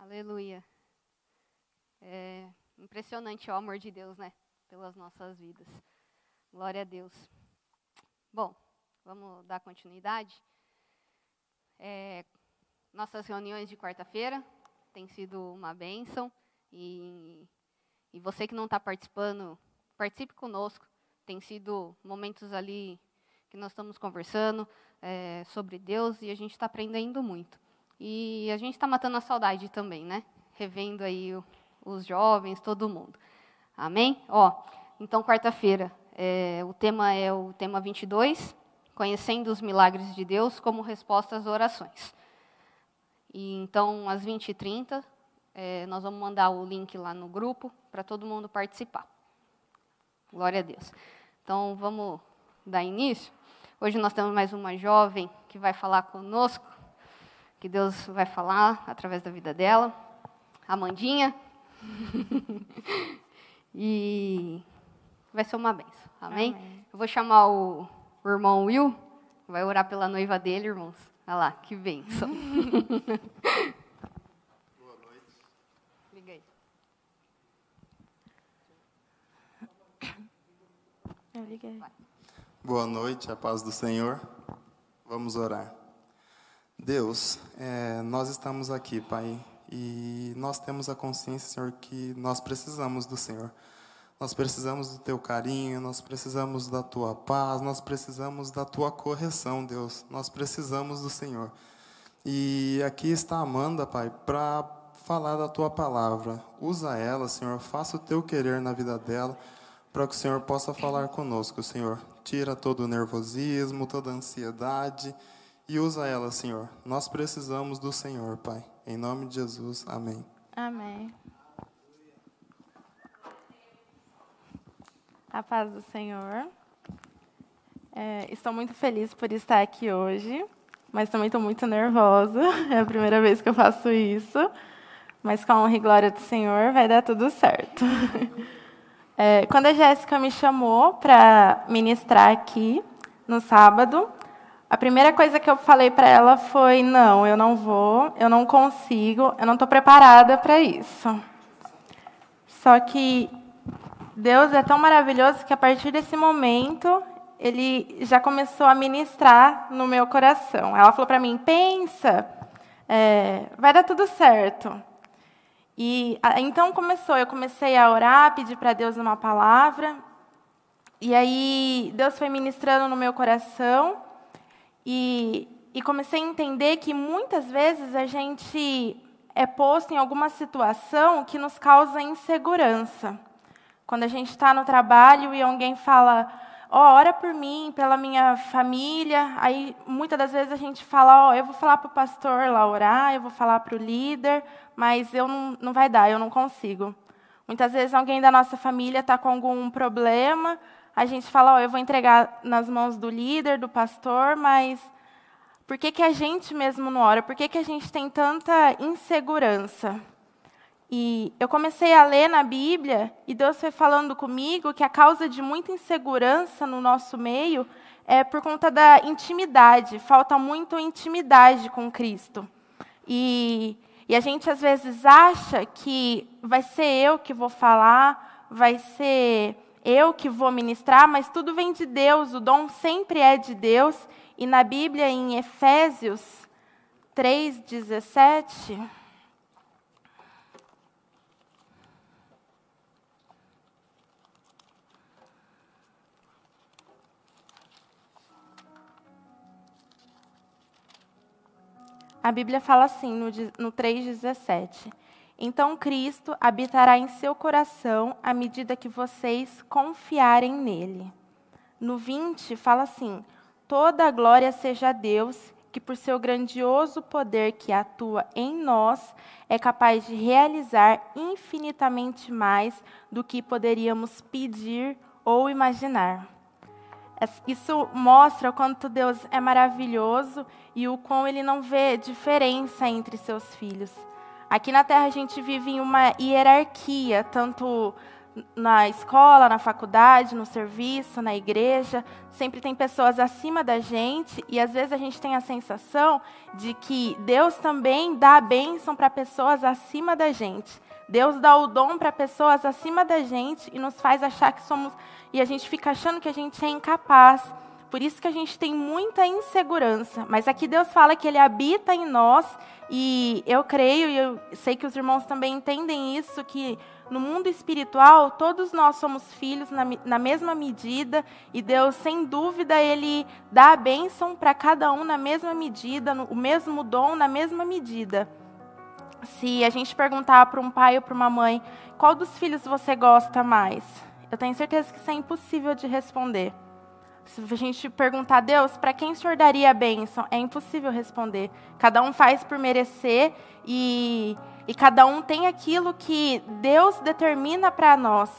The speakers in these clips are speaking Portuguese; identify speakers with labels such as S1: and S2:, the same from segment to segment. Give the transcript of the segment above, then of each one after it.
S1: Aleluia. É impressionante o amor de Deus, né? Pelas nossas vidas. Glória a Deus. Bom, vamos dar continuidade. É, nossas reuniões de quarta-feira têm sido uma bênção. E, e você que não está participando, participe conosco. Tem sido momentos ali que nós estamos conversando é, sobre Deus e a gente está aprendendo muito. E a gente está matando a saudade também, né? Revendo aí o, os jovens, todo mundo. Amém? Ó, então, quarta-feira, é, o tema é o tema 22, Conhecendo os Milagres de Deus como Resposta às Orações. E então, às 20h30, é, nós vamos mandar o link lá no grupo para todo mundo participar. Glória a Deus. Então, vamos dar início. Hoje nós temos mais uma jovem que vai falar conosco que Deus vai falar através da vida dela. Amandinha. e vai ser uma benção. Amém? Amém. Eu vou chamar o, o irmão Will, vai orar pela noiva dele, irmãos. Olha lá, que benção.
S2: Boa noite.
S1: Liga aí.
S3: Eu liguei.
S2: Boa noite, a paz do Senhor. Vamos orar. Deus, é, nós estamos aqui, Pai, e nós temos a consciência, Senhor, que nós precisamos do Senhor. Nós precisamos do Teu carinho, nós precisamos da Tua paz, nós precisamos da Tua correção, Deus. Nós precisamos do Senhor. E aqui está Amanda, Pai, para falar da Tua palavra. Usa ela, Senhor, faça o Teu querer na vida dela, para que o Senhor possa falar conosco, Senhor. Tira todo o nervosismo, toda a ansiedade e usa ela, Senhor. Nós precisamos do Senhor, Pai. Em nome de Jesus, amém.
S3: Amém. A paz do Senhor. É, estou muito feliz por estar aqui hoje, mas também estou muito nervosa. É a primeira vez que eu faço isso. Mas com a honra e glória do Senhor vai dar tudo certo. É, quando a Jéssica me chamou para ministrar aqui no sábado, a primeira coisa que eu falei para ela foi: não, eu não vou, eu não consigo, eu não estou preparada para isso. Só que Deus é tão maravilhoso que a partir desse momento ele já começou a ministrar no meu coração. Ela falou para mim: pensa, é, vai dar tudo certo. E então começou, eu comecei a orar, pedir para Deus uma palavra. E aí Deus foi ministrando no meu coração. E, e comecei a entender que muitas vezes a gente é posto em alguma situação que nos causa insegurança. Quando a gente está no trabalho e alguém fala, ó, oh, ora por mim, pela minha família, aí muitas das vezes a gente fala, ó, oh, eu vou falar para o pastor lá orar, eu vou falar para o líder, mas eu não, não vai dar, eu não consigo. Muitas vezes alguém da nossa família está com algum problema, a gente fala, eu vou entregar nas mãos do líder, do pastor, mas por que, que a gente mesmo não ora? Por que, que a gente tem tanta insegurança? E eu comecei a ler na Bíblia e Deus foi falando comigo que a causa de muita insegurança no nosso meio é por conta da intimidade, falta muito intimidade com Cristo. E, e a gente às vezes acha que vai ser eu que vou falar, vai ser eu que vou ministrar, mas tudo vem de Deus, o dom sempre é de Deus. E na Bíblia, em Efésios 3,17. A Bíblia fala assim no, no 3,17. Então Cristo habitará em seu coração à medida que vocês confiarem nele. No 20 fala assim: Toda a glória seja a Deus, que por seu grandioso poder que atua em nós, é capaz de realizar infinitamente mais do que poderíamos pedir ou imaginar. Isso mostra o quanto Deus é maravilhoso e o quão ele não vê diferença entre seus filhos. Aqui na Terra a gente vive em uma hierarquia, tanto na escola, na faculdade, no serviço, na igreja, sempre tem pessoas acima da gente e às vezes a gente tem a sensação de que Deus também dá a bênção para pessoas acima da gente. Deus dá o dom para pessoas acima da gente e nos faz achar que somos e a gente fica achando que a gente é incapaz. Por isso que a gente tem muita insegurança. Mas aqui Deus fala que Ele habita em nós e eu creio e eu sei que os irmãos também entendem isso que no mundo espiritual, todos nós somos filhos na, na mesma medida, e Deus, sem dúvida, Ele dá a bênção para cada um na mesma medida, no, o mesmo dom na mesma medida. Se a gente perguntar para um pai ou para uma mãe, qual dos filhos você gosta mais? Eu tenho certeza que isso é impossível de responder. Se a gente perguntar a Deus, para quem o Senhor daria a bênção? É impossível responder. Cada um faz por merecer e e cada um tem aquilo que Deus determina para nós.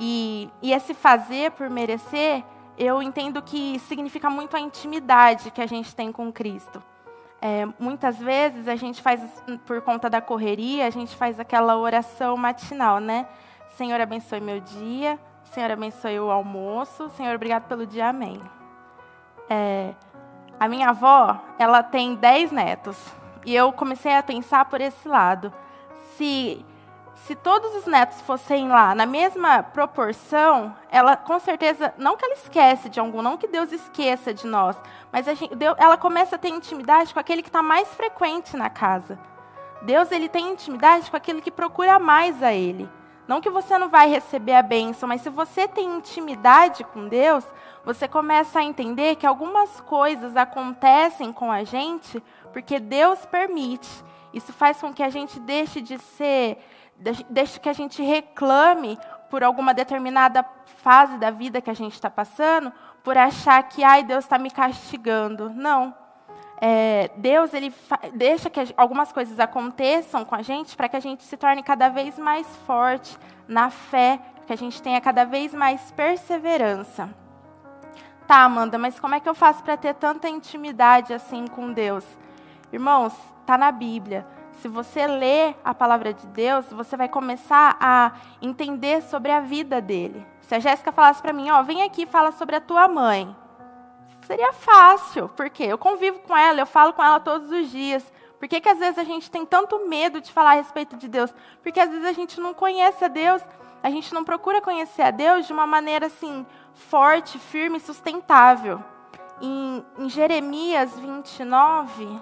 S3: E, e esse fazer por merecer, eu entendo que significa muito a intimidade que a gente tem com Cristo. É, muitas vezes a gente faz, por conta da correria, a gente faz aquela oração matinal, né? Senhor, abençoe meu dia. Senhor, abençoe o almoço. Senhor, obrigado pelo dia. Amém. É, a minha avó, ela tem dez netos. E eu comecei a pensar por esse lado se se todos os netos fossem lá na mesma proporção, ela com certeza, não que ela esquece de algum, não que Deus esqueça de nós, mas gente, ela começa a ter intimidade com aquele que está mais frequente na casa. Deus ele tem intimidade com aquele que procura mais a Ele. Não que você não vai receber a bênção, mas se você tem intimidade com Deus, você começa a entender que algumas coisas acontecem com a gente porque Deus permite. Isso faz com que a gente deixe de ser, deixe que a gente reclame por alguma determinada fase da vida que a gente está passando, por achar que, ai, Deus está me castigando. Não. É, Deus ele deixa que algumas coisas aconteçam com a gente para que a gente se torne cada vez mais forte na fé, que a gente tenha cada vez mais perseverança. Tá, Amanda, mas como é que eu faço para ter tanta intimidade assim com Deus? Irmãos, está na Bíblia. Se você ler a palavra de Deus, você vai começar a entender sobre a vida dele. Se a Jéssica falasse para mim, ó, vem aqui e fala sobre a tua mãe. Seria fácil, porque eu convivo com ela, eu falo com ela todos os dias. Por que, que às vezes a gente tem tanto medo de falar a respeito de Deus? Porque às vezes a gente não conhece a Deus, a gente não procura conhecer a Deus de uma maneira assim, forte, firme, sustentável. Em, em Jeremias 29,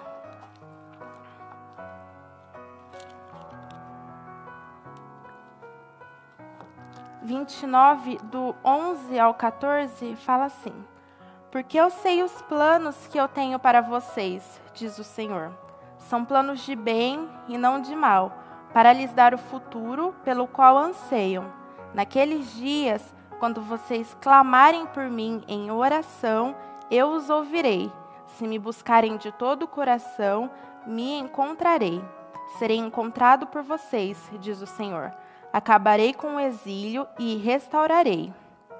S3: 29, do 11 ao 14, fala assim: Porque eu sei os planos que eu tenho para vocês, diz o Senhor. São planos de bem e não de mal, para lhes dar o futuro pelo qual anseiam. Naqueles dias, quando vocês clamarem por mim em oração, eu os ouvirei. Se me buscarem de todo o coração, me encontrarei. Serei encontrado por vocês, diz o Senhor. Acabarei com o exílio e restaurarei,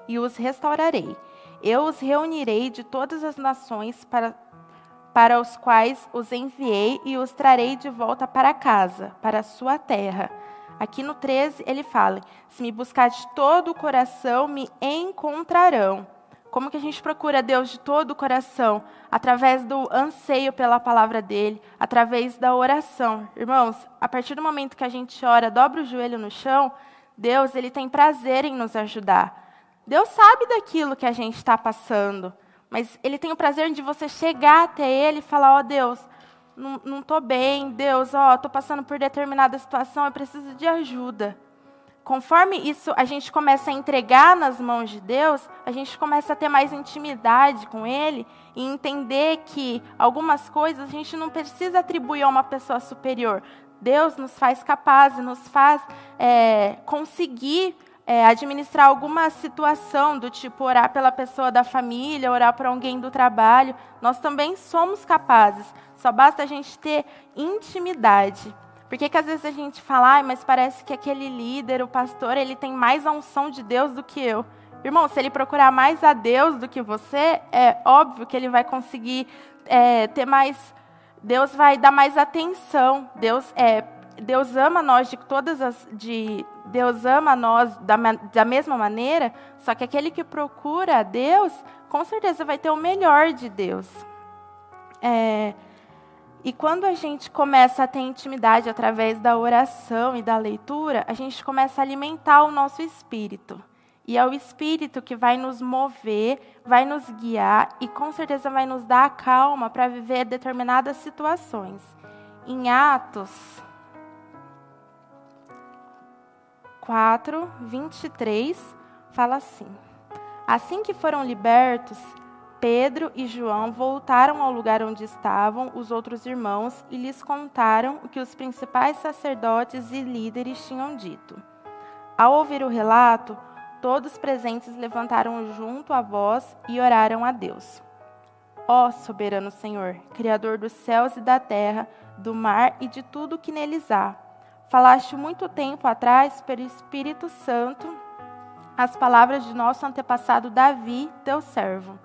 S3: e os restaurarei. Eu os reunirei de todas as nações para, para os quais os enviei e os trarei de volta para casa, para a sua terra. Aqui no 13 ele fala: Se me buscar de todo o coração, me encontrarão. Como que a gente procura Deus de todo o coração? Através do anseio pela palavra dele, através da oração. Irmãos, a partir do momento que a gente ora, dobra o joelho no chão, Deus ele tem prazer em nos ajudar. Deus sabe daquilo que a gente está passando, mas Ele tem o prazer de você chegar até Ele e falar: Ó oh, Deus, não estou bem, Deus, ó, oh, estou passando por determinada situação, eu preciso de ajuda conforme isso a gente começa a entregar nas mãos de Deus, a gente começa a ter mais intimidade com Ele e entender que algumas coisas a gente não precisa atribuir a uma pessoa superior. Deus nos faz capazes, nos faz é, conseguir é, administrar alguma situação do tipo orar pela pessoa da família, orar para alguém do trabalho. Nós também somos capazes. Só basta a gente ter intimidade. Por que, que às vezes a gente fala, ah, mas parece que aquele líder, o pastor, ele tem mais a unção de Deus do que eu? Irmão, se ele procurar mais a Deus do que você, é óbvio que ele vai conseguir é, ter mais. Deus vai dar mais atenção. Deus é, Deus ama nós de todas as, de, Deus ama nós da, da mesma maneira, só que aquele que procura a Deus, com certeza vai ter o melhor de Deus. É, e quando a gente começa a ter intimidade através da oração e da leitura, a gente começa a alimentar o nosso espírito. E é o Espírito que vai nos mover, vai nos guiar e com certeza vai nos dar a calma para viver determinadas situações. Em Atos 4, 23, fala assim: Assim que foram libertos, Pedro e João voltaram ao lugar onde estavam os outros irmãos e lhes contaram o que os principais sacerdotes e líderes tinham dito. Ao ouvir o relato, todos presentes levantaram junto a voz e oraram a Deus. Ó soberano Senhor, Criador dos céus e da terra, do mar e de tudo que neles há, falaste muito tempo atrás pelo Espírito Santo as palavras de nosso antepassado Davi, teu servo.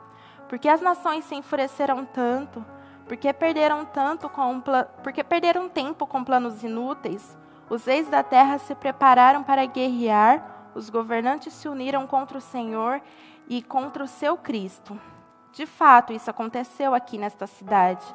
S3: Porque as nações se enfureceram tanto, porque perderam tanto com porque perderam tempo com planos inúteis, os reis da terra se prepararam para guerrear os governantes se uniram contra o Senhor e contra o seu Cristo. De fato, isso aconteceu aqui nesta cidade,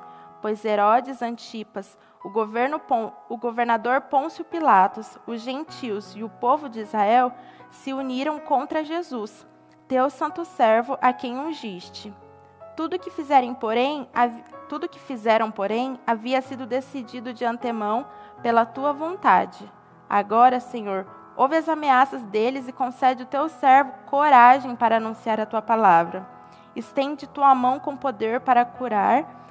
S3: pois Herodes Antipas, o, o governador Pôncio Pilatos, os gentios e o povo de Israel se uniram contra Jesus, teu santo servo a quem ungiste. Tudo que fizerem, porém, tudo que fizeram, porém, havia sido decidido de antemão pela tua vontade. Agora, Senhor, Ouve as ameaças deles e concede o teu servo coragem para anunciar a tua palavra. Estende tua mão com poder para curar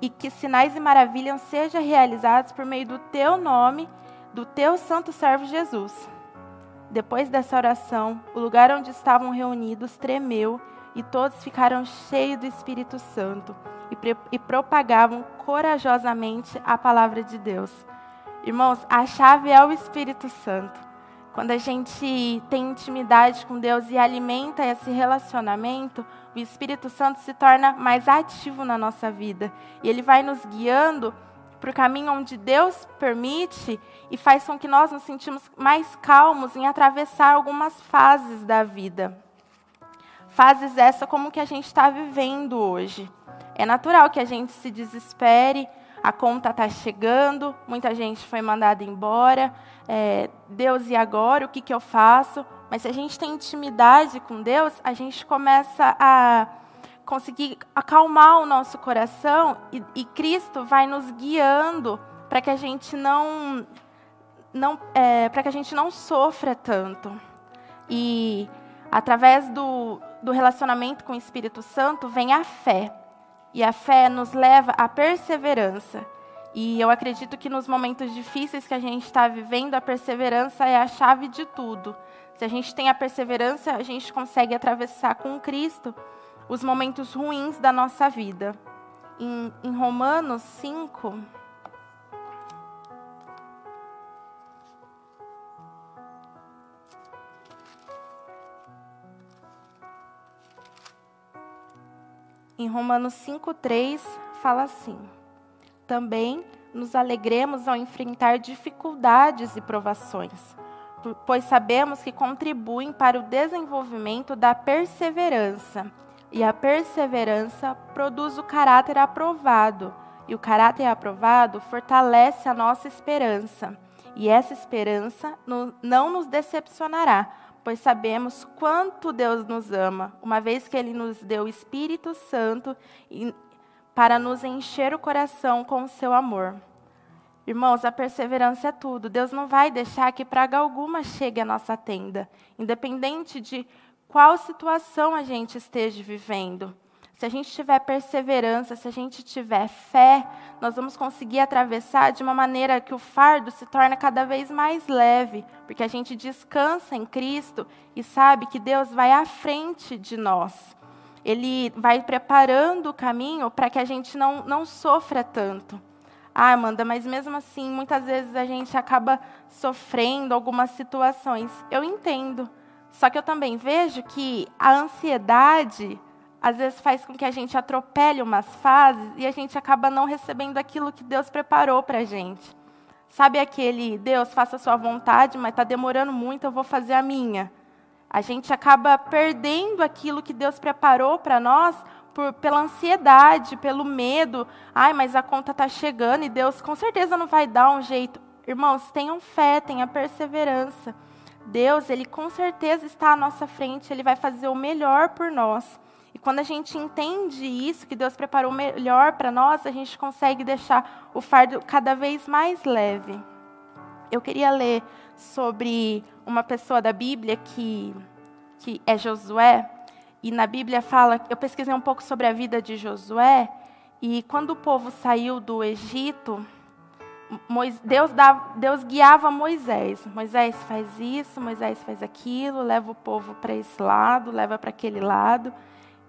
S3: e que sinais e maravilhas sejam realizados por meio do teu nome, do teu santo servo Jesus. Depois dessa oração, o lugar onde estavam reunidos tremeu e todos ficaram cheios do Espírito Santo e, e propagavam corajosamente a palavra de Deus. Irmãos, a chave é o Espírito Santo. Quando a gente tem intimidade com Deus e alimenta esse relacionamento, o Espírito Santo se torna mais ativo na nossa vida. E ele vai nos guiando para o caminho onde Deus permite e faz com que nós nos sentimos mais calmos em atravessar algumas fases da vida. Fases essa como que a gente está vivendo hoje. É natural que a gente se desespere, a conta está chegando, muita gente foi mandada embora. É, Deus, e agora? O que, que eu faço? Mas se a gente tem intimidade com Deus, a gente começa a conseguir acalmar o nosso coração e, e Cristo vai nos guiando para que a gente não, não é, para que a gente não sofra tanto. E através do, do relacionamento com o Espírito Santo vem a fé. E a fé nos leva à perseverança. E eu acredito que nos momentos difíceis que a gente está vivendo, a perseverança é a chave de tudo. Se a gente tem a perseverança, a gente consegue atravessar com Cristo os momentos ruins da nossa vida. Em, em Romanos 5, Em Romanos 5,3 fala assim: Também nos alegremos ao enfrentar dificuldades e provações, pois sabemos que contribuem para o desenvolvimento da perseverança. E a perseverança produz o caráter aprovado, e o caráter aprovado fortalece a nossa esperança. E essa esperança não nos decepcionará, pois sabemos quanto Deus nos ama, uma vez que Ele nos deu o Espírito Santo para nos encher o coração com o seu amor. Irmãos, a perseverança é tudo. Deus não vai deixar que praga alguma chegue à nossa tenda, independente de qual situação a gente esteja vivendo. Se a gente tiver perseverança, se a gente tiver fé, nós vamos conseguir atravessar de uma maneira que o fardo se torna cada vez mais leve, porque a gente descansa em Cristo e sabe que Deus vai à frente de nós. Ele vai preparando o caminho para que a gente não, não sofra tanto. Ah, Amanda, mas mesmo assim, muitas vezes a gente acaba sofrendo algumas situações. Eu entendo. Só que eu também vejo que a ansiedade às vezes faz com que a gente atropele umas fases e a gente acaba não recebendo aquilo que Deus preparou para a gente. Sabe aquele Deus, faça a sua vontade, mas está demorando muito, eu vou fazer a minha. A gente acaba perdendo aquilo que Deus preparou para nós por, pela ansiedade, pelo medo. Ai, mas a conta está chegando e Deus com certeza não vai dar um jeito. Irmãos, tenham fé, tenham perseverança. Deus, Ele com certeza está à nossa frente, Ele vai fazer o melhor por nós. E quando a gente entende isso, que Deus preparou melhor para nós, a gente consegue deixar o fardo cada vez mais leve. Eu queria ler sobre uma pessoa da Bíblia que, que é Josué. E na Bíblia fala, eu pesquisei um pouco sobre a vida de Josué. E quando o povo saiu do Egito, Deus, dava, Deus guiava Moisés. Moisés faz isso, Moisés faz aquilo, leva o povo para esse lado, leva para aquele lado.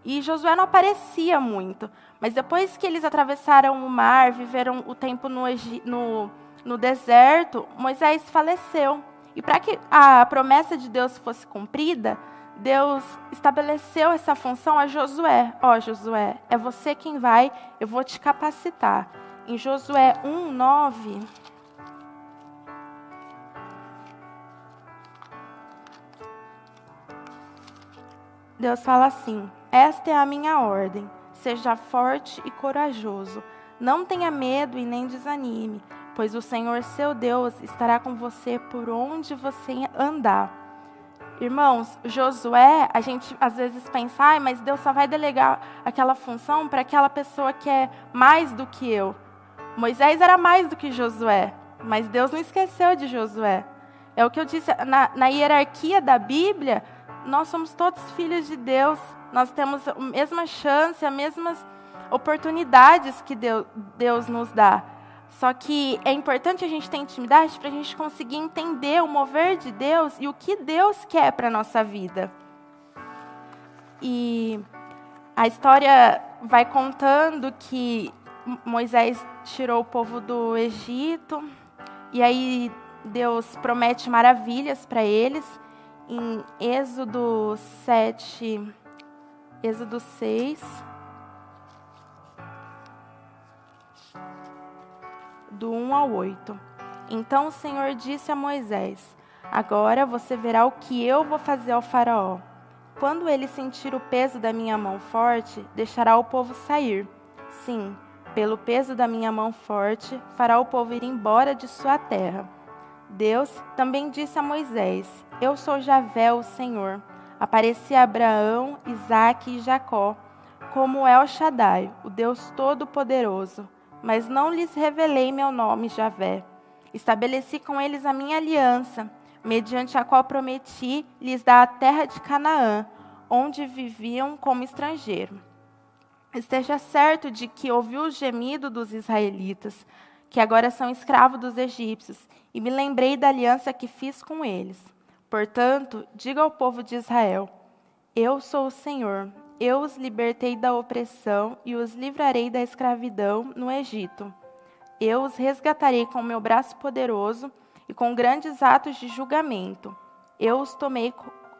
S3: E Josué não aparecia muito. Mas depois que eles atravessaram o mar, viveram o tempo no, no, no deserto, Moisés faleceu. E para que a promessa de Deus fosse cumprida, Deus estabeleceu essa função a Josué. Ó, oh, Josué, é você quem vai, eu vou te capacitar em Josué 1, 9. Deus fala assim: Esta é a minha ordem. Seja forte e corajoso. Não tenha medo e nem desanime, pois o Senhor seu Deus estará com você por onde você andar. Irmãos, Josué, a gente às vezes pensa, ah, mas Deus só vai delegar aquela função para aquela pessoa que é mais do que eu. Moisés era mais do que Josué, mas Deus não esqueceu de Josué. É o que eu disse, na, na hierarquia da Bíblia, nós somos todos filhos de Deus, nós temos a mesma chance, as mesmas oportunidades que Deus, nos dá. Só que é importante a gente ter intimidade para a gente conseguir entender o mover de Deus e o que Deus quer para a nossa vida. E a história vai contando que Moisés tirou o povo do Egito, e aí Deus promete maravilhas para eles. Em Êxodo 7, Êxodo 6, do 1 ao 8. Então o Senhor disse a Moisés: Agora você verá o que eu vou fazer ao Faraó. Quando ele sentir o peso da minha mão forte, deixará o povo sair. Sim, pelo peso da minha mão forte, fará o povo ir embora de sua terra. Deus também disse a Moisés: Eu sou Javé, o Senhor. Apareci a Abraão, Isaque e Jacó, como El Shaddai, o Deus Todo-Poderoso, mas não lhes revelei meu nome, Javé. Estabeleci com eles a minha aliança, mediante a qual prometi lhes dar a terra de Canaã, onde viviam como estrangeiros. Esteja certo de que ouvi o gemido dos israelitas, que agora são escravos dos egípcios, e me lembrei da aliança que fiz com eles. Portanto, diga ao povo de Israel: Eu sou o Senhor, eu os libertei da opressão e os livrarei da escravidão no Egito. Eu os resgatarei com meu braço poderoso e com grandes atos de julgamento. Eu os, tomei,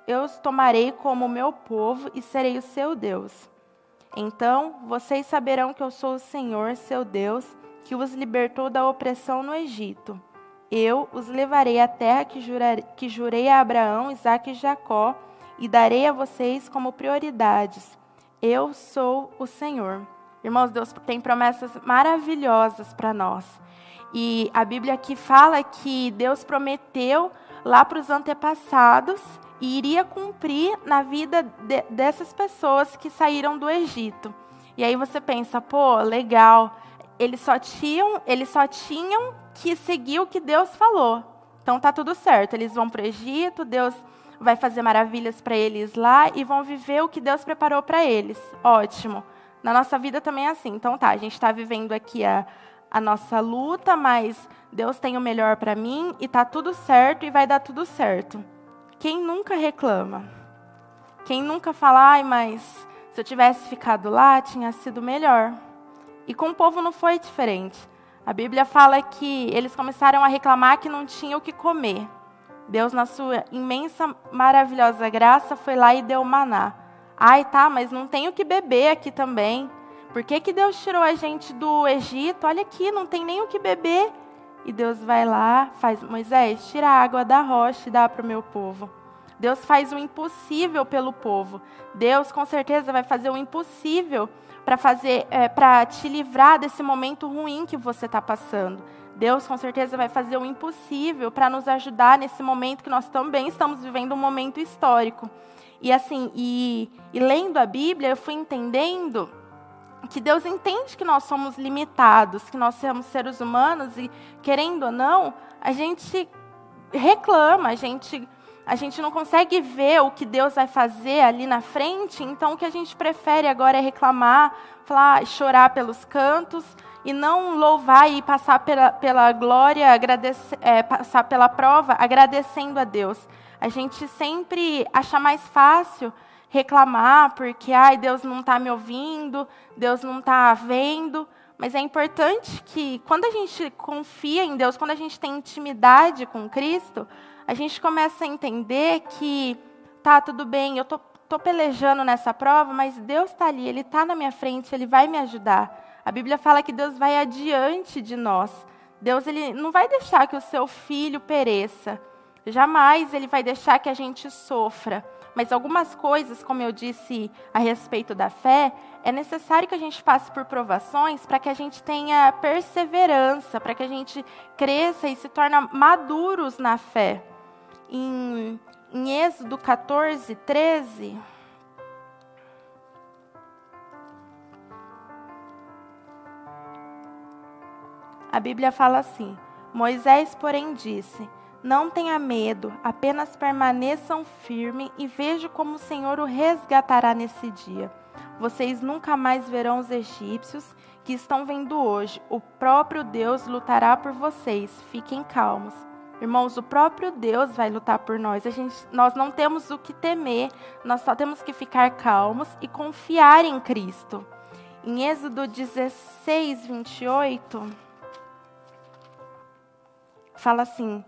S3: eu os tomarei como meu povo e serei o seu Deus. Então vocês saberão que eu sou o Senhor, seu Deus, que os libertou da opressão no Egito. Eu os levarei à terra que, jurar, que jurei a Abraão, Isaque e Jacó, e darei a vocês como prioridades. Eu sou o Senhor. Irmãos, Deus tem promessas maravilhosas para nós. E a Bíblia aqui fala que Deus prometeu lá para os antepassados e iria cumprir na vida de, dessas pessoas que saíram do Egito. E aí você pensa, pô, legal, eles só tinham, eles só tinham que seguir o que Deus falou. Então tá tudo certo, eles vão para o Egito, Deus vai fazer maravilhas para eles lá e vão viver o que Deus preparou para eles. Ótimo. Na nossa vida também é assim. Então tá, a gente está vivendo aqui a, a nossa luta, mas Deus tem o melhor para mim e tá tudo certo e vai dar tudo certo. Quem nunca reclama? Quem nunca fala, ai, mas se eu tivesse ficado lá, tinha sido melhor. E com o povo não foi diferente. A Bíblia fala que eles começaram a reclamar que não tinham o que comer. Deus, na sua imensa, maravilhosa graça, foi lá e deu maná. Ai, tá, mas não tem o que beber aqui também. Por que, que Deus tirou a gente do Egito? Olha aqui, não tem nem o que beber. e Deus vai lá, faz Moisés, tira a água da rocha e dá para o meu povo. Deus faz o impossível pelo povo. Deus com certeza vai fazer o impossível para fazer, é, para te livrar desse momento ruim que você está passando. Deus com certeza vai fazer o impossível para nos ajudar nesse momento que nós também estamos vivendo um momento histórico. E assim, e, e lendo a Bíblia, eu fui entendendo que Deus entende que nós somos limitados, que nós somos seres humanos e, querendo ou não, a gente reclama, a gente, a gente não consegue ver o que Deus vai fazer ali na frente, então o que a gente prefere agora é reclamar, falar, chorar pelos cantos e não louvar e passar pela, pela glória, agradecer, é, passar pela prova agradecendo a Deus. A gente sempre acha mais fácil reclamar porque ai Deus não está me ouvindo, Deus não está vendo. Mas é importante que quando a gente confia em Deus, quando a gente tem intimidade com Cristo, a gente começa a entender que tá tudo bem, eu tô, tô pelejando nessa prova, mas Deus está ali, Ele está na minha frente, Ele vai me ajudar. A Bíblia fala que Deus vai adiante de nós. Deus ele não vai deixar que o seu filho pereça. Jamais ele vai deixar que a gente sofra. Mas algumas coisas, como eu disse a respeito da fé, é necessário que a gente passe por provações para que a gente tenha perseverança, para que a gente cresça e se torne maduros na fé. Em, em Êxodo 14, 13. A Bíblia fala assim: Moisés, porém, disse: não tenha medo, apenas permaneçam firme e veja como o Senhor o resgatará nesse dia. Vocês nunca mais verão os egípcios que estão vendo hoje. O próprio Deus lutará por vocês. Fiquem calmos. Irmãos, o próprio Deus vai lutar por nós. A gente, nós não temos o que temer, nós só temos que ficar calmos e confiar em Cristo. Em Êxodo 16, 28, fala assim: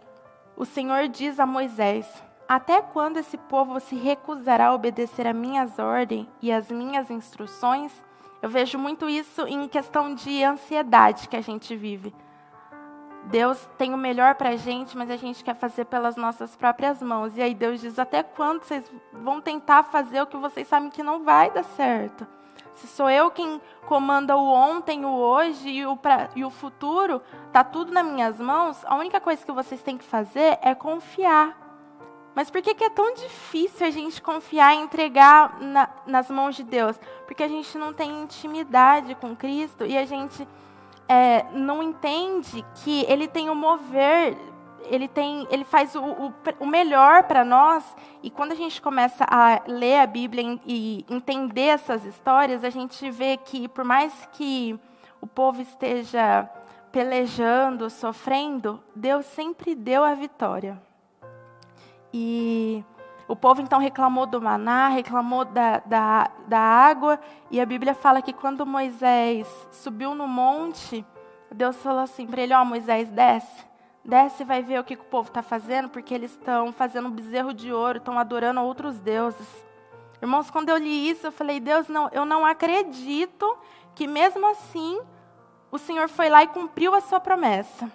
S3: o Senhor diz a Moisés: Até quando esse povo se recusará a obedecer a minhas ordens e as minhas instruções? Eu vejo muito isso em questão de ansiedade que a gente vive. Deus tem o melhor para a gente, mas a gente quer fazer pelas nossas próprias mãos. E aí Deus diz: Até quando vocês vão tentar fazer o que vocês sabem que não vai dar certo? Se sou eu quem comanda o ontem, o hoje e o, pra, e o futuro, está tudo nas minhas mãos, a única coisa que vocês têm que fazer é confiar. Mas por que, que é tão difícil a gente confiar e entregar na, nas mãos de Deus? Porque a gente não tem intimidade com Cristo e a gente é, não entende que Ele tem o mover ele tem, ele faz o, o, o melhor para nós. E quando a gente começa a ler a Bíblia e entender essas histórias, a gente vê que por mais que o povo esteja pelejando, sofrendo, Deus sempre deu a vitória. E o povo então reclamou do maná, reclamou da, da, da água, e a Bíblia fala que quando Moisés subiu no monte, Deus falou assim para ele: Ó, oh, Moisés, desce. Desce e vai ver o que, que o povo está fazendo, porque eles estão fazendo um bezerro de ouro, estão adorando outros deuses. Irmãos, quando eu li isso, eu falei, Deus, não, eu não acredito que mesmo assim o Senhor foi lá e cumpriu a sua promessa.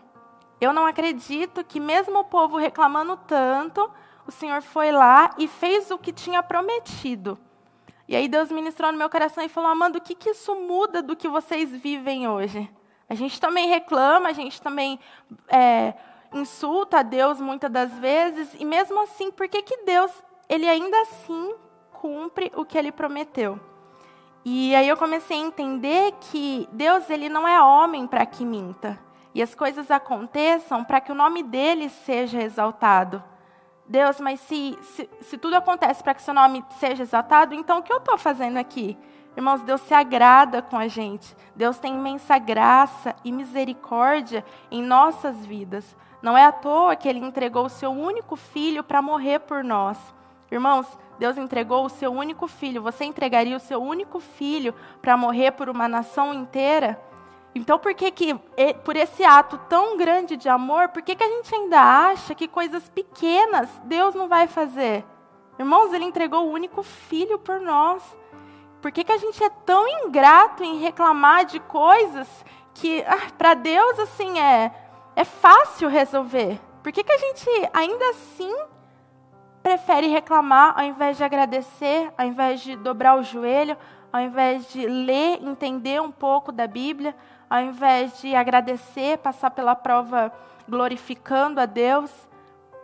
S3: Eu não acredito que mesmo o povo reclamando tanto, o Senhor foi lá e fez o que tinha prometido. E aí Deus ministrou no meu coração e falou, Amanda, o que, que isso muda do que vocês vivem hoje? A gente também reclama, a gente também é, insulta a Deus muitas das vezes, e mesmo assim, por que, que Deus, ele ainda assim cumpre o que ele prometeu? E aí eu comecei a entender que Deus, ele não é homem para que minta. E as coisas aconteçam para que o nome dele seja exaltado. Deus, mas se, se, se tudo acontece para que seu nome seja exaltado, então o que eu estou fazendo aqui? Irmãos, Deus se agrada com a gente. Deus tem imensa graça e misericórdia em nossas vidas. Não é à toa que Ele entregou o seu único filho para morrer por nós. Irmãos, Deus entregou o seu único filho. Você entregaria o seu único filho para morrer por uma nação inteira? Então, por que, que por esse ato tão grande de amor, por que, que a gente ainda acha que coisas pequenas Deus não vai fazer? Irmãos, Ele entregou o único filho por nós. Por que, que a gente é tão ingrato em reclamar de coisas que ah, para Deus assim é é fácil resolver. Por que, que a gente ainda assim prefere reclamar ao invés de agradecer, ao invés de dobrar o joelho, ao invés de ler, entender um pouco da Bíblia, ao invés de agradecer, passar pela prova glorificando a Deus?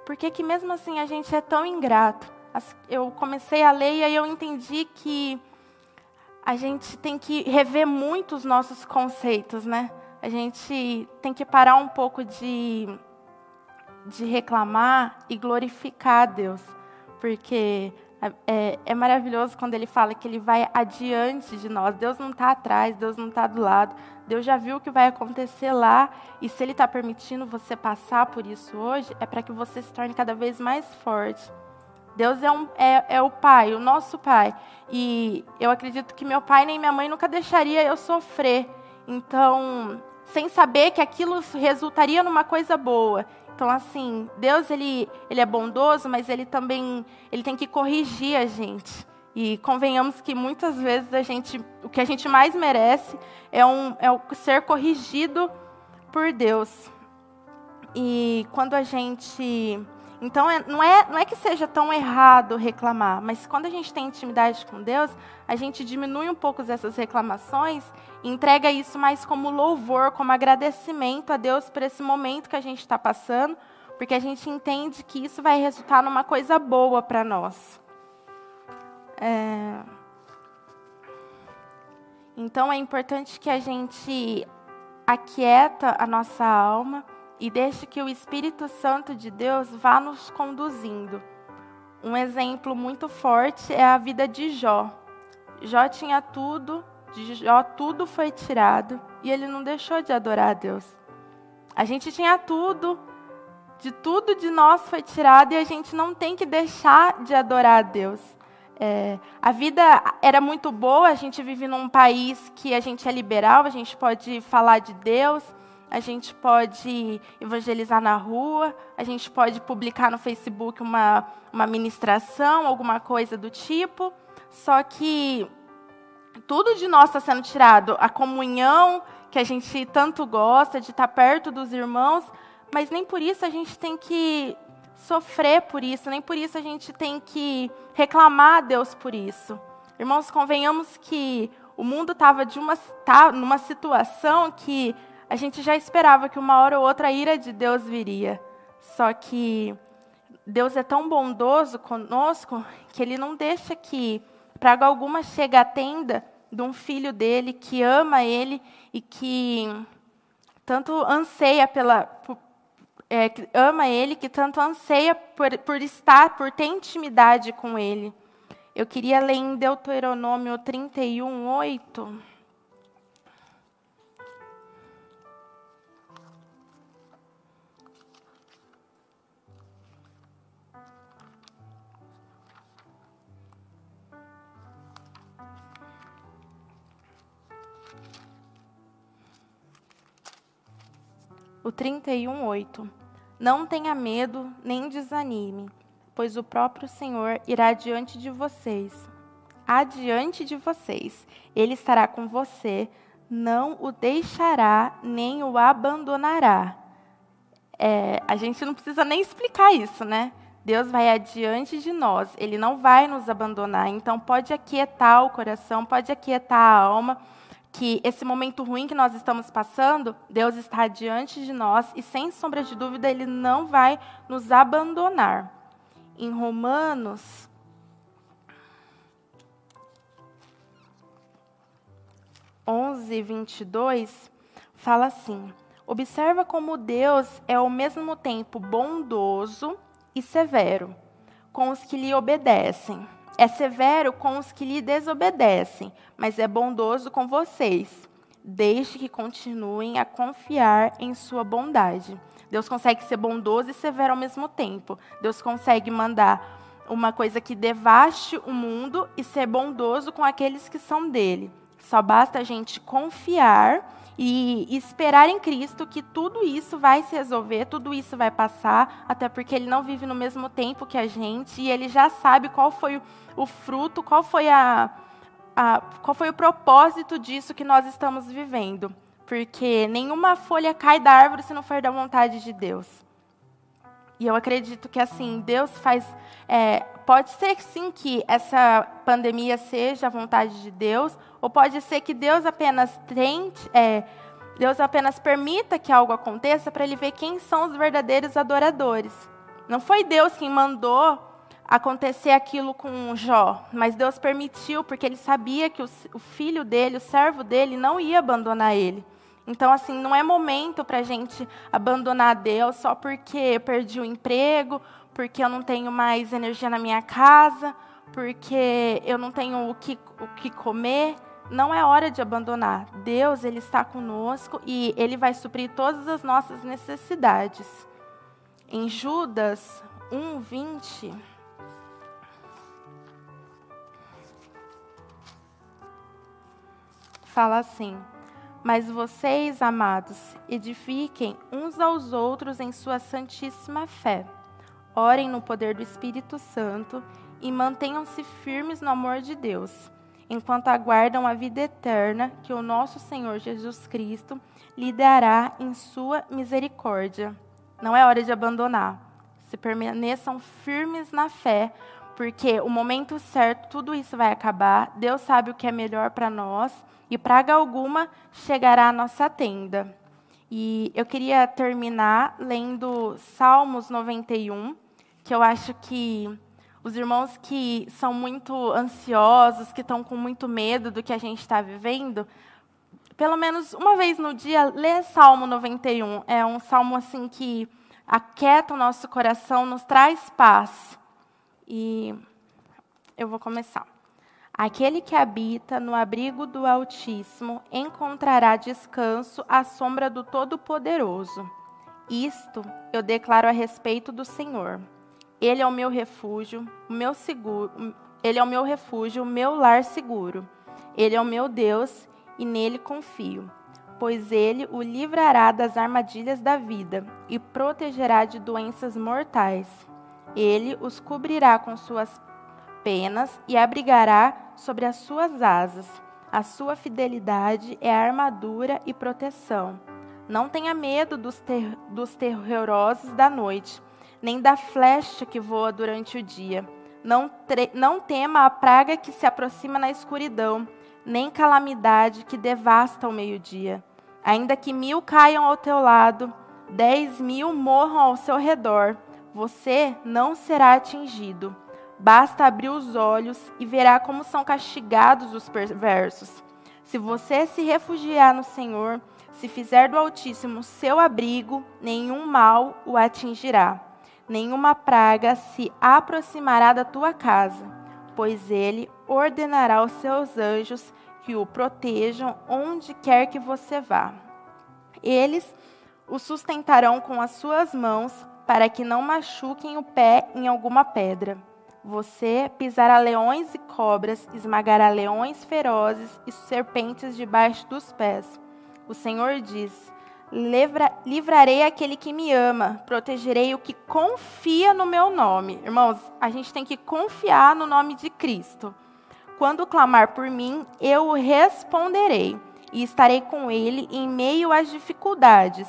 S3: Por que, que mesmo assim a gente é tão ingrato? Eu comecei a ler e aí eu entendi que a gente tem que rever muito os nossos conceitos, né? A gente tem que parar um pouco de, de reclamar e glorificar a Deus, porque é, é, maravilhoso quando ele fala que ele vai adiante de nós. Deus não está atrás, Deus não está do lado. Deus já viu o que vai acontecer lá. E se Ele está permitindo você passar por isso hoje, é para que você se torne cada vez mais forte. Deus é, um, é, é, o Pai, o nosso Pai. E eu acredito que meu pai nem minha mãe nunca deixaria eu sofrer. Então, sem saber que aquilo resultaria numa coisa boa. Então, assim, Deus ele, ele é bondoso, mas ele também ele tem que corrigir a gente. E convenhamos que muitas vezes a gente, o que a gente mais merece é, um, é o ser corrigido por Deus. E quando a gente então, é, não, é, não é que seja tão errado reclamar, mas quando a gente tem intimidade com Deus, a gente diminui um pouco essas reclamações entrega isso mais como louvor, como agradecimento a Deus por esse momento que a gente está passando, porque a gente entende que isso vai resultar numa coisa boa para nós. É... Então, é importante que a gente aquieta a nossa alma e deixe que o Espírito Santo de Deus vá nos conduzindo. Um exemplo muito forte é a vida de Jó. Jó tinha tudo, de Jó tudo foi tirado e ele não deixou de adorar a Deus. A gente tinha tudo, de tudo de nós foi tirado e a gente não tem que deixar de adorar a Deus. É, a vida era muito boa, a gente vive num país que a gente é liberal, a gente pode falar de Deus, a gente pode evangelizar na rua, a gente pode publicar no Facebook uma, uma ministração, alguma coisa do tipo. Só que tudo de nós está sendo tirado. A comunhão, que a gente tanto gosta, de estar perto dos irmãos, mas nem por isso a gente tem que sofrer por isso, nem por isso a gente tem que reclamar a Deus por isso. Irmãos, convenhamos que o mundo estava tá numa situação que a gente já esperava que uma hora ou outra a ira de Deus viria. Só que Deus é tão bondoso conosco que Ele não deixa que praga alguma chegue à tenda de um filho dele que ama Ele e que tanto anseia pela. Por, é, que ama Ele, que tanto anseia por, por estar, por ter intimidade com Ele. Eu queria ler em Deuteronômio 31, 8. O 31:8 Não tenha medo nem desanime, pois o próprio Senhor irá diante de vocês. Adiante de vocês, ele estará com você, não o deixará nem o abandonará. É, a gente não precisa nem explicar isso, né? Deus vai adiante de nós, Ele não vai nos abandonar. Então, pode aquietar o coração, pode aquietar a alma que esse momento ruim que nós estamos passando, Deus está diante de nós e, sem sombra de dúvida, Ele não vai nos abandonar. Em Romanos. onze, vinte e dois, fala assim: Observa como Deus é ao mesmo tempo bondoso e severo com os que lhe obedecem é severo com os que lhe desobedecem, mas é bondoso com vocês, desde que continuem a confiar em sua bondade. Deus consegue ser bondoso e severo ao mesmo tempo. Deus consegue mandar uma coisa que devaste o mundo e ser bondoso com aqueles que são dele. Só basta a gente confiar e esperar em Cristo que tudo isso vai se resolver, tudo isso vai passar, até porque ele não vive no mesmo tempo que a gente e ele já sabe qual foi o fruto, qual foi a, a qual foi o propósito disso que nós estamos vivendo. porque nenhuma folha cai da árvore se não for da vontade de Deus. E eu acredito que assim Deus faz. É, pode ser sim que essa pandemia seja a vontade de Deus, ou pode ser que Deus apenas tente, é, Deus apenas permita que algo aconteça para Ele ver quem são os verdadeiros adoradores. Não foi Deus quem mandou acontecer aquilo com Jó, mas Deus permitiu porque Ele sabia que o, filho dele, o servo dele, não ia abandonar ele. Então, assim, não é momento para a gente abandonar Deus só porque perdi o emprego, porque eu não tenho mais energia na minha casa, porque eu não tenho o que, o que comer. Não é hora de abandonar. Deus, Ele está conosco e Ele vai suprir todas as nossas necessidades. Em Judas 1, 20. Fala assim. Mas vocês, amados, edifiquem uns aos outros em sua santíssima fé. Orem no poder do Espírito Santo e mantenham-se firmes no amor de Deus, enquanto aguardam a vida eterna que o nosso Senhor Jesus Cristo lhe dará em sua misericórdia. Não é hora de abandonar. Se permaneçam firmes na fé, porque o momento certo tudo isso vai acabar. Deus sabe o que é melhor para nós e praga alguma chegará à nossa tenda. E eu queria terminar lendo Salmos 91, que eu acho que os irmãos que são muito ansiosos, que estão com muito medo do que a gente está vivendo, pelo menos uma vez no dia, lê Salmo 91. É um salmo assim que aquieta o nosso coração, nos traz paz. E eu vou começar. Aquele que habita no abrigo do Altíssimo encontrará descanso à sombra do Todo-Poderoso. Isto eu declaro a respeito do Senhor. Ele é o meu refúgio, o meu seguro, ele é o meu refúgio, o meu lar seguro. Ele é o meu Deus e nele confio, pois ele o livrará das armadilhas da vida e protegerá de doenças mortais. Ele os cobrirá com suas penas e abrigará sobre as suas asas. A sua fidelidade é armadura e proteção. Não tenha medo dos, ter dos terrorosos da noite, nem da flecha que voa durante o dia. Não, não tema a praga que se aproxima na escuridão, nem calamidade que devasta ao meio-dia. Ainda que mil caiam ao teu lado, dez mil morram ao seu redor, você não será atingido. Basta abrir os olhos e verá como são castigados os perversos. Se você se refugiar no Senhor, se fizer do Altíssimo seu abrigo, nenhum mal o atingirá. Nenhuma praga se aproximará da tua casa, pois ele ordenará aos seus anjos que o protejam onde quer que você vá. Eles o sustentarão com as suas mãos para que não machuquem o pé em alguma pedra. Você pisará leões e cobras, esmagará leões ferozes e serpentes debaixo dos pés. O Senhor diz: livrarei aquele que me ama, protegerei o que confia no meu nome. Irmãos, a gente tem que confiar no nome de Cristo. Quando clamar por mim, eu o responderei e estarei com ele em meio às dificuldades.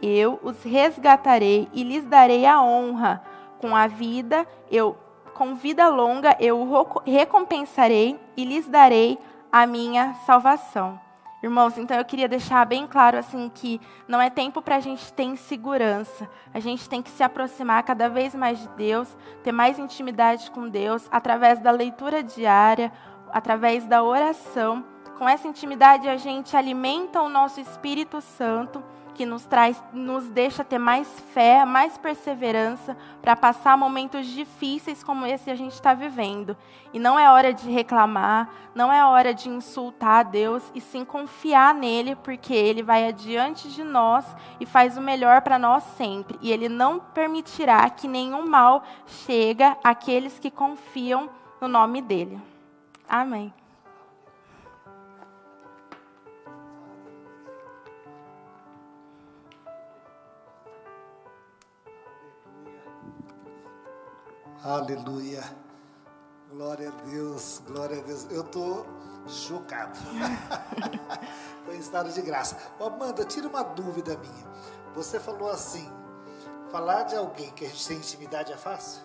S3: Eu os resgatarei e lhes darei a honra. Com a vida, eu com vida longa eu o recompensarei e lhes darei a minha salvação. Irmãos, então eu queria deixar bem claro assim que não é tempo para a gente ter insegurança. A gente tem que se aproximar cada vez mais de Deus, ter mais intimidade com Deus através da leitura diária, através da oração. Com essa intimidade a gente alimenta o nosso Espírito Santo que nos traz, nos deixa ter mais fé, mais perseverança para passar momentos difíceis como esse que a gente está vivendo. E não é hora de reclamar, não é hora de insultar a Deus, e sim confiar nele, porque ele vai adiante de nós e faz o melhor para nós sempre. E ele não permitirá que nenhum mal chegue àqueles que confiam no nome dele. Amém.
S4: Aleluia. Glória a Deus, glória a Deus. Eu estou Chocado. Foi em estado de graça. Ô, Amanda, tira uma dúvida minha. Você falou assim, falar de alguém que a gente tem intimidade é fácil?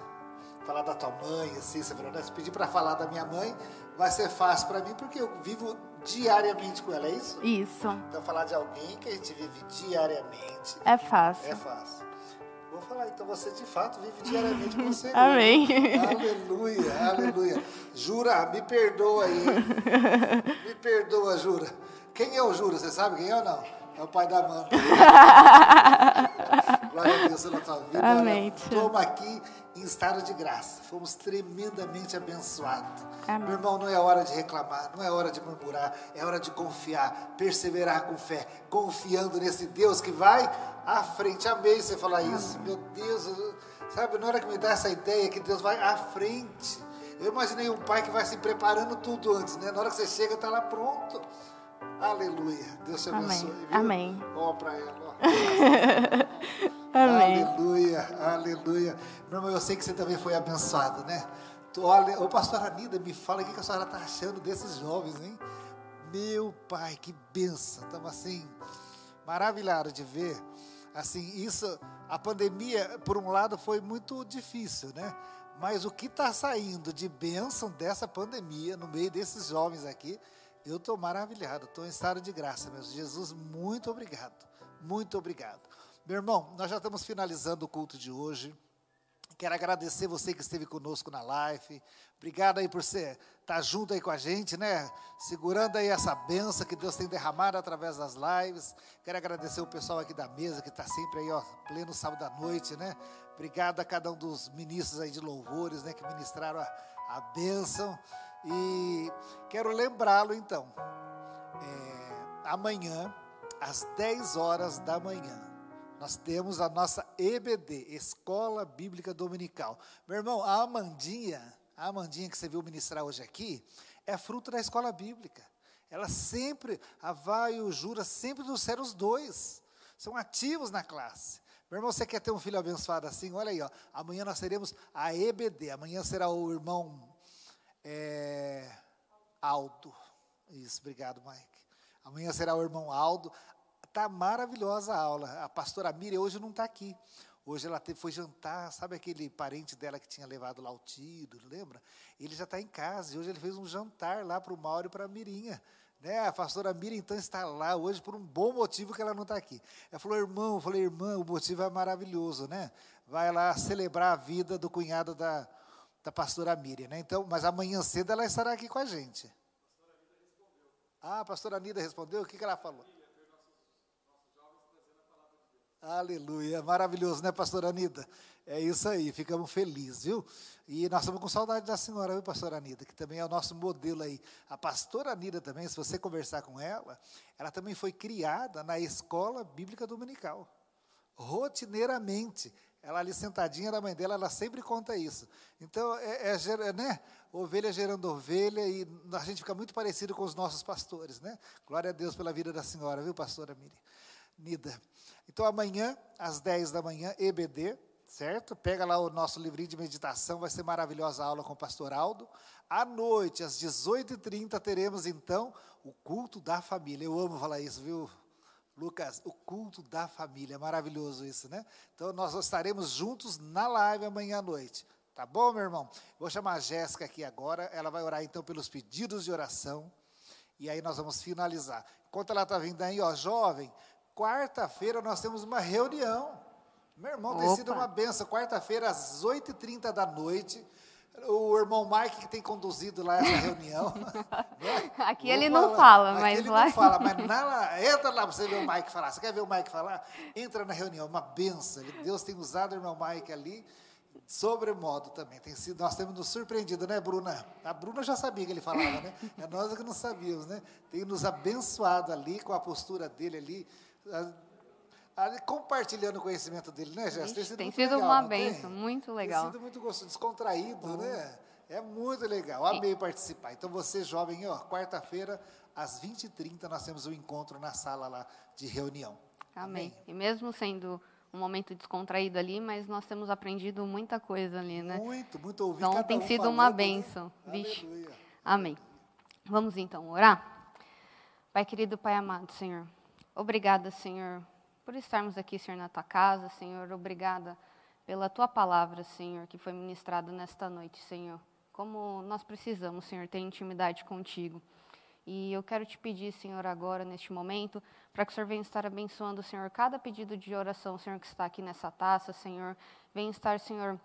S4: Falar da tua mãe, assim, você falou, né? Se pedir para falar da minha mãe, vai ser fácil para mim, porque eu vivo diariamente com ela, é isso?
S3: Isso.
S4: Então, falar de alguém que a gente vive diariamente
S3: É fácil.
S4: é fácil. Vou falar, então você de fato vive diariamente com o Senhor.
S3: Amém.
S4: Aleluia, aleluia. Jura, me perdoa aí. Me perdoa, Jura. Quem é o Jura? Você sabe quem é ou não? É o pai da Amanda. Glória a Deus pela tua vida.
S3: Amém.
S4: Estamos aqui em estado de graça. Fomos tremendamente abençoados.
S3: Amém.
S4: Meu irmão, não é hora de reclamar, não é hora de murmurar, é hora de confiar, perseverar com fé, confiando nesse Deus que vai à frente. Amei você falar isso. Meu Deus, eu- sabe, na hora que me dá essa ideia que Deus vai à frente. Eu imaginei um pai que vai se preparando tudo antes, né? Na hora que você chega, está lá pronto. Aleluia. Deus te abençoe. viu?
S3: Amém.
S4: Ó para ela. ó.
S3: Amém.
S4: Aleluia, aleluia. Meu irmão, eu sei que você também foi abençoado, né? Olha, ô pastor Anida, me fala o que que a senhora está achando desses jovens, hein? Meu pai, que benção. Estamos assim, maravilhados de ver. Assim, isso, a pandemia, por um lado, foi muito difícil, né? Mas o que está saindo de bênção dessa pandemia, no meio desses jovens aqui, eu estou maravilhado, estou em estado de graça, meu Jesus, muito obrigado, muito obrigado. Meu irmão, nós já estamos finalizando o culto de hoje. Quero agradecer você que esteve conosco na live. Obrigado aí por você estar junto aí com a gente, né? Segurando aí essa benção que Deus tem derramado através das lives. Quero agradecer o pessoal aqui da mesa que está sempre aí, ó, pleno sábado à noite, né? Obrigado a cada um dos ministros aí de louvores, né? Que ministraram a, a bênção. E quero lembrá-lo então. é, amanhã, às 10 horas da manhã, nós temos a nossa EBD, Escola Bíblica Dominical. Meu irmão, a Amandinha, a Amandinha que você viu ministrar hoje aqui, é fruto da escola bíblica. Ela sempre, a Vai e o Jura sempre trouxeram os dois. São ativos na classe. Meu irmão, você quer ter um filho abençoado assim? Olha aí, ó. Amanhã nós teremos a EBD. Amanhã será o irmão é, Aldo. Isso, obrigado, Mike. Amanhã será o irmão Aldo. Tá maravilhosa a aula. A pastora Miriam hoje não está aqui. Hoje ela foi jantar, sabe aquele parente dela que tinha levado lá o tiro, lembra? Ele já está em casa e hoje ele fez um jantar lá para o Mauro e para a Mirinha. Né? A pastora Miriam então está lá hoje por um bom motivo que ela não está aqui. Ela falou, irmão, eu falei, irmã, o motivo é maravilhoso, né? Vai lá celebrar a vida do cunhado da, da pastora Miriam, né? Então, mas amanhã cedo ela estará aqui com a gente. Ah, a pastora Nida respondeu, o que, que ela falou? Aleluia, maravilhoso, né, pastora Anida? É isso aí, ficamos felizes, viu? E nós estamos com saudade da senhora, viu, pastora Anida, que também é o nosso modelo aí. A pastora Anida também, se você conversar com ela, ela também foi criada na escola bíblica dominical, rotineiramente. Ela ali sentadinha da mãe dela, ela sempre conta isso. Então, é, é é, né? Ovelha gerando ovelha, e a gente fica muito parecido com os nossos pastores, né? Glória a Deus pela vida da senhora, viu, pastora Miriam? Nida. Então, amanhã, às 10 da manhã, EBD, certo? Pega lá o nosso livrinho de meditação, vai ser maravilhosa a aula com o pastor Aldo. À noite, às 18h30, teremos, então, o culto da família. Eu amo falar isso, viu, Lucas? O culto da família, maravilhoso isso, né? Então, nós estaremos juntos na live amanhã à noite. Tá bom, meu irmão? Vou chamar a Jéssica aqui agora, ela vai orar, então, pelos pedidos de oração. E aí nós vamos finalizar. Enquanto ela está vindo aí, ó, jovem, quarta-feira nós temos uma reunião. Meu irmão, tem sido
S1: Opa.
S4: uma benção. Quarta-feira, às 8h30 da noite. O irmão Mike que tem conduzido lá essa reunião. né?
S1: Aqui ele não fala,
S4: Aqui
S1: mas
S4: ele
S1: lá-
S4: não fala, mas na, entra lá para você ver o Mike falar. Você quer ver o Mike falar? Entra na reunião, uma benção. Deus tem usado o irmão Mike ali sobremodo também. Tem sido, nós temos nos surpreendido, né, Bruna? A Bruna já sabia que ele falava, né? É nós que não sabíamos, né? Tem nos abençoado ali com a postura dele ali. Compartilhando o conhecimento dele, né, Jéssica?
S1: Tem
S4: muito
S1: sido
S4: legal,
S1: uma
S4: tem?
S1: benção, muito
S4: Tem
S1: legal.
S4: sido muito gostoso, descontraído, né? É muito legal. Amei participar. Então, você, jovem, ó, quarta-feira, às 20h30, nós temos um encontro na sala lá de reunião.
S1: Amém. E mesmo sendo um momento descontraído ali, mas nós temos aprendido muita coisa ali, né?
S4: Muito, muito ouvir
S1: Então tem
S4: um
S1: sido uma
S4: né?
S1: bênção. Vixe.
S4: Aleluia.
S1: Amém. Vamos então orar? Pai querido, Pai amado, Senhor, obrigada, Senhor, por estarmos aqui, Senhor, na tua casa, Senhor, obrigada pela tua palavra, Senhor, que foi ministrada nesta noite, Senhor. Como nós precisamos, Senhor, ter intimidade contigo. E eu quero te pedir, Senhor, agora, neste momento, para que o Senhor venha estar abençoando, Senhor, cada pedido de oração, Senhor, que está aqui nessa taça, Senhor. Venha estar, Senhor,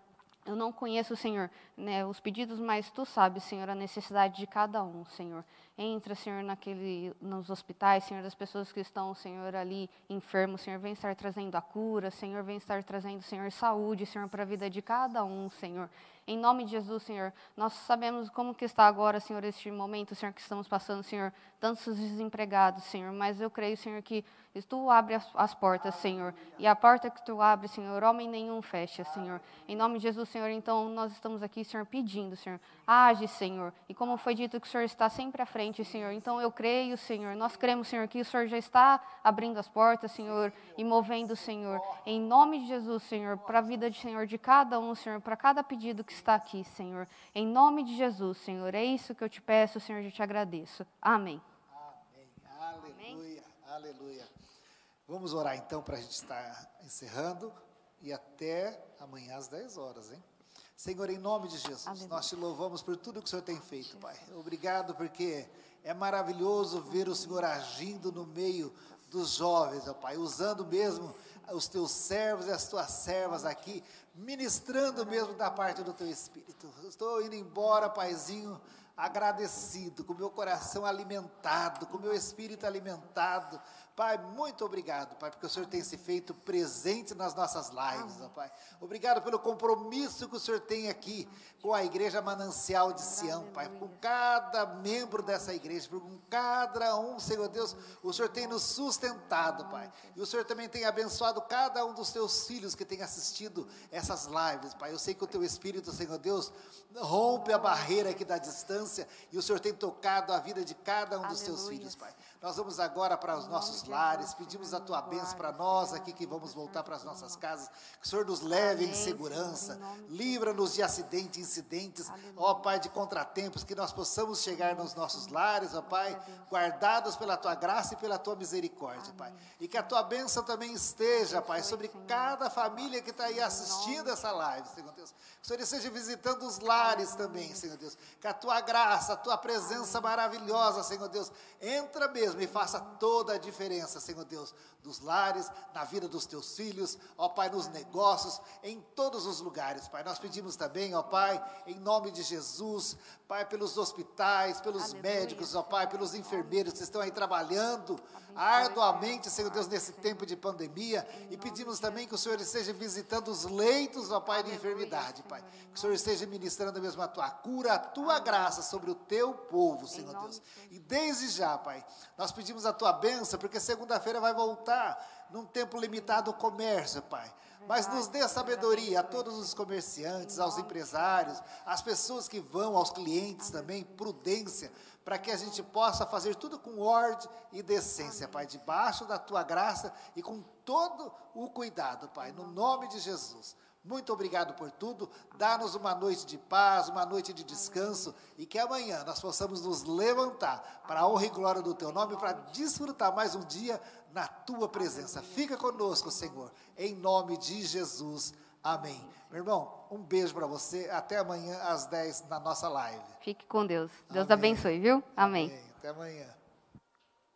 S1: eu não conheço, Senhor, né, os pedidos, mas tu sabes, Senhor, a necessidade de cada um, Senhor. Entra, Senhor, naquele, nos hospitais, Senhor, das pessoas que estão, Senhor, ali enfermos, Senhor, vem estar trazendo a cura, Senhor, vem estar trazendo, Senhor, saúde, Senhor, para a vida de cada um, Senhor. Em nome de Jesus, Senhor, nós sabemos como que está agora, Senhor, este momento, Senhor, que estamos passando, Senhor, tantos desempregados, Senhor, mas eu creio, Senhor, que tu abre as, as portas, Senhor, e a porta que tu abre, Senhor, homem nenhum fecha, Senhor. Em nome de Jesus, Senhor, então nós estamos aqui, Senhor, pedindo, Senhor, age, Senhor, e como foi dito que o Senhor está sempre à frente, Senhor, então eu creio, Senhor, nós cremos, Senhor, que o Senhor já está abrindo as portas, Senhor, e movendo, Senhor, em nome de Jesus, Senhor, para a vida, de, Senhor, de cada um, Senhor, para cada pedido que está aqui, Senhor. Em nome de Jesus, Senhor. É isso que eu te peço, Senhor, eu te agradeço. Amém.
S4: Amém. Aleluia. Aleluia. Vamos orar então para a gente estar encerrando e até amanhã às 10 horas, hein? Senhor, em nome de Jesus, Aleluia. nós te louvamos por tudo que o Senhor tem feito, Pai. Obrigado porque é maravilhoso ver o Senhor agindo no meio dos jovens, ó Pai, usando mesmo os teus servos e as tuas servas aqui, ministrando mesmo da parte do teu Espírito. Estou indo embora, Paizinho, agradecido, com meu coração alimentado, com meu espírito alimentado, Pai, muito obrigado, Pai, porque o Senhor tem se feito presente nas nossas lives, ó Pai. Obrigado pelo compromisso que o Senhor tem aqui com a Igreja Manancial de Sião, Pai, com cada membro dessa igreja, com cada um, Senhor Deus, o Senhor tem nos sustentado, Pai. E o Senhor também tem abençoado cada um dos teus filhos que tem assistido essas lives, Pai. Eu sei que o teu Espírito, Senhor Deus, rompe a barreira aqui da distância e o Senhor tem tocado a vida de cada um dos teus filhos, Pai. Nós vamos agora para os nossos lares, pedimos a tua bênção para nós aqui que vamos voltar para as nossas casas. Que o Senhor nos leve em segurança, livra-nos de acidentes, incidentes, ó Pai, de contratempos, que nós possamos chegar nos nossos lares, ó Pai, guardados pela tua graça e pela tua misericórdia, Pai. E que a tua bênção também esteja, Pai, sobre cada família que está aí assistindo essa live, Senhor Deus. Que o Senhor esteja visitando os lares também, Senhor Deus. Que a tua graça, a tua presença maravilhosa, Senhor Deus, entra mesmo mesmo e faça toda a diferença, Senhor Deus, dos lares, na vida dos teus filhos, ó Pai, nos negócios, em todos os lugares, Pai. Nós pedimos também, ó Pai, em nome de Jesus, Pai, pelos hospitais, pelos Aleluia. médicos, ó Pai, pelos enfermeiros que estão aí trabalhando arduamente, Senhor Deus, nesse tempo de pandemia. E pedimos também que o Senhor esteja visitando os leitos, ó Pai, de enfermidade, Pai. Que o Senhor esteja ministrando mesmo a tua cura, a tua graça sobre o teu povo, Senhor Deus. E desde já, Pai, nós pedimos a tua bênção, porque segunda-feira vai voltar num tempo limitado o comércio, Pai. Mas nos dê sabedoria a todos os comerciantes, aos empresários, às pessoas que vão, aos clientes também, prudência, para que a gente possa fazer tudo com ordem e decência, Pai, debaixo da tua graça e com todo o cuidado, Pai, no nome de Jesus. Muito obrigado por tudo. Dá-nos uma noite de paz, uma noite de descanso e que amanhã nós possamos nos levantar para a honra e glória do teu nome, para desfrutar mais um dia na tua presença. Fica conosco, Senhor, em nome de Jesus. Amém. Meu irmão, um beijo para você. Até amanhã às 10 na nossa live.
S1: Fique com Deus. Deus Amém. abençoe, viu? Amém. Amém.
S4: Até amanhã.